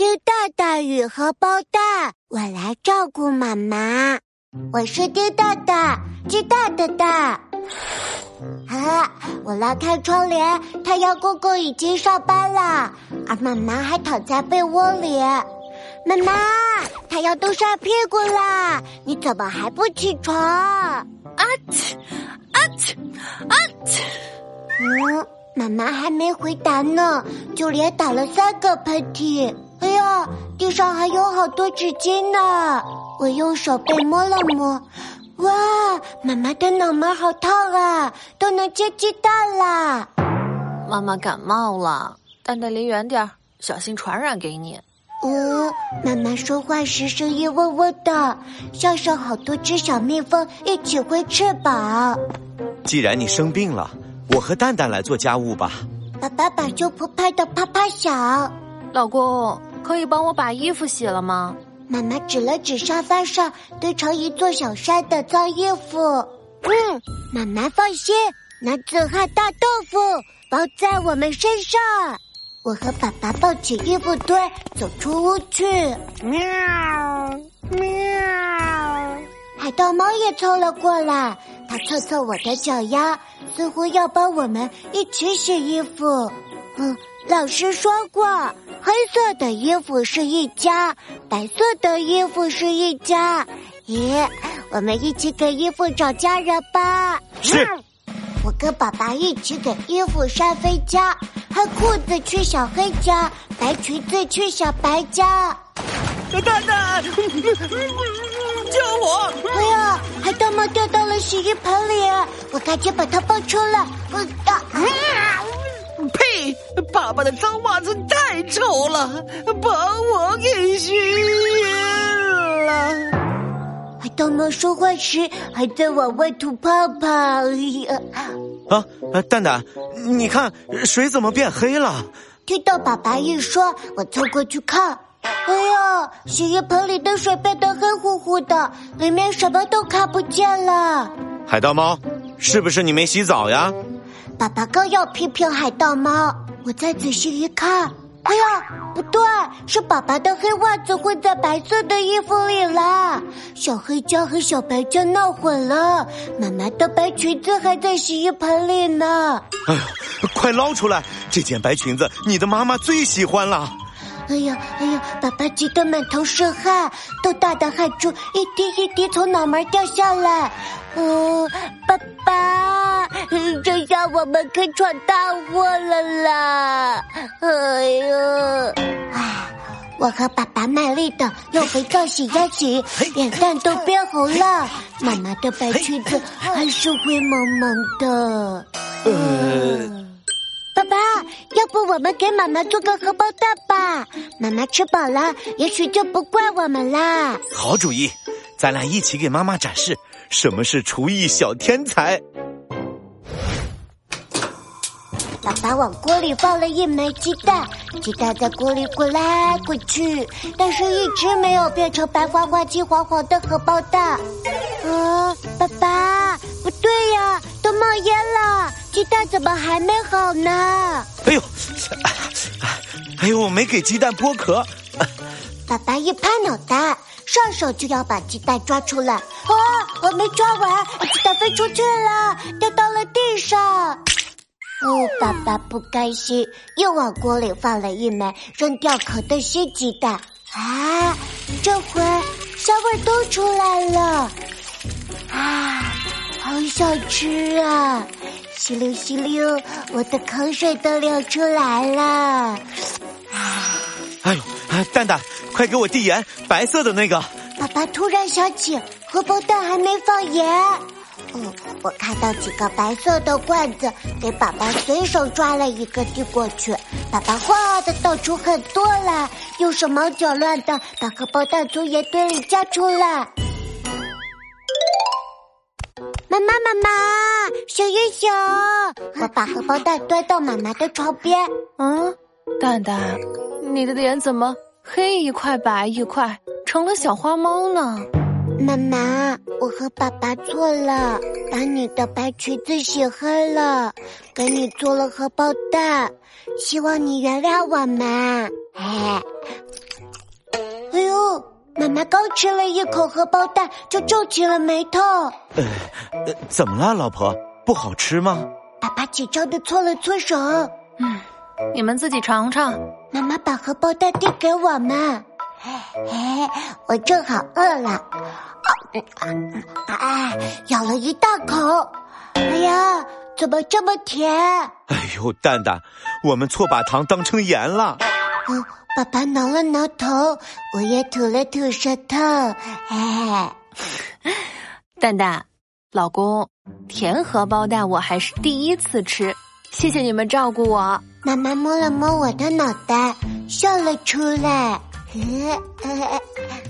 丁大大与荷包蛋，我来照顾妈妈。我是丁大大，鸡蛋的蛋。啊！我拉开窗帘，太阳公公已经上班了，而妈妈还躺在被窝里。妈妈，太阳都晒屁股啦，你怎么还不起床？啊嚏啊嚏啊嚏！嗯，妈妈还没回答呢，就连打了三个喷嚏。地上还有好多纸巾呢。我用手背摸了摸，哇，妈妈的脑门好烫啊，都能接鸡蛋啦。妈妈感冒了，蛋蛋离远点儿，小心传染给你。嗯，妈妈说话时声音嗡嗡的，像是好多只小蜜蜂一起挥翅膀。既然你生病了，我和蛋蛋来做家务吧。爸爸把胸脯拍得啪啪响。老公，可以帮我把衣服洗了吗？妈妈指了指沙发上堆成一座小山的脏衣服。嗯，妈妈放心，男子汉大豆腐包在我们身上。我和爸爸抱起衣服堆，走出屋去。喵喵！海盗猫也凑了过来，它蹭蹭我的脚丫，似乎要帮我们一起洗衣服。嗯，老师说过，黑色的衣服是一家，白色的衣服是一家。咦，我们一起给衣服找家人吧。是。我跟爸爸一起给衣服扇飞家。黑裤子去小黑家，白裙子去小白家。蛋蛋，救我！哎呀，海盗猫掉到了洗衣盆里，我赶紧把它抱出来。啊！呸！爸爸的脏袜子太丑了，把我给熏了。海盗猫说话时还在往外吐泡泡。啊，蛋蛋，你看水怎么变黑了？听到爸爸一说，我凑过去看。哎呀，洗衣盆里的水变得黑乎乎的，里面什么都看不见了。海盗猫，是不是你没洗澡呀？爸爸刚要批评海盗猫，我再仔细一看。哎呀，不对，是爸爸的黑袜子混在白色的衣服里了，小黑胶和小白胶闹混了，妈妈的白裙子还在洗衣盆里呢。哎呦，快捞出来！这件白裙子你的妈妈最喜欢了。哎呀，哎呀，爸爸急得满头是汗，豆大的汗珠一滴一滴从脑门掉下来。嗯，爸爸，这下我们可闯大祸了啦！哎呀，唉，我和爸爸卖力的用肥皂洗呀洗，脸蛋都变红了。妈妈的白裙子还是灰蒙蒙的。呃，爸爸，要不我们给妈妈做个荷包蛋吧？妈妈吃饱了，也许就不怪我们啦。好主意，咱俩一起给妈妈展示。什么是厨艺小天才？爸爸往锅里放了一枚鸡蛋，鸡蛋在锅里滚来滚去，但是一直没有变成白花花、金黄黄的荷包蛋。啊，爸爸，鸡蛋怎么还没好呢？哎呦，哎呦，我没给鸡蛋剥壳。爸爸一拍脑袋。上手就要把鸡蛋抓出来，啊！我没抓完，鸡蛋飞出去了，掉到了地上。哦，爸爸不甘心，又往锅里放了一枚扔掉壳的新鸡蛋。啊，这回香味都出来了，啊，好想吃啊！吸溜吸溜，我的口水都流出来了。哎呦，蛋蛋。快给我递盐，白色的那个。爸爸突然想起荷包蛋还没放盐。嗯，我看到几个白色的罐子，给爸爸随手抓了一个递过去。爸爸哗的倒出很多来，又手忙脚乱的把荷包蛋从盐堆里夹出来。妈妈妈妈，醒一醒！我把荷包蛋端到妈妈的床边。嗯，蛋蛋，你的脸怎么？黑一块白一块，成了小花猫呢。妈妈，我和爸爸错了，把你的白裙子洗黑了，给你做了荷包蛋，希望你原谅我们。哎，刚吃了一口荷包蛋，就皱起了眉头。呃，怎么了，老婆？不好吃吗？爸爸紧张的搓了搓手。嗯，你们自己尝尝。妈妈把荷包蛋递给我们。哎，我正好饿了。啊，咬了一大口。哎呀，怎么这么甜？哎呦，蛋蛋，我们错把糖当成盐了。嗯，爸爸挠了挠头，我也吐了吐舌头。哎，蛋蛋，老公，甜荷包蛋我还是第一次吃，谢谢你们照顾我。妈妈摸了摸我的脑袋，笑了出来。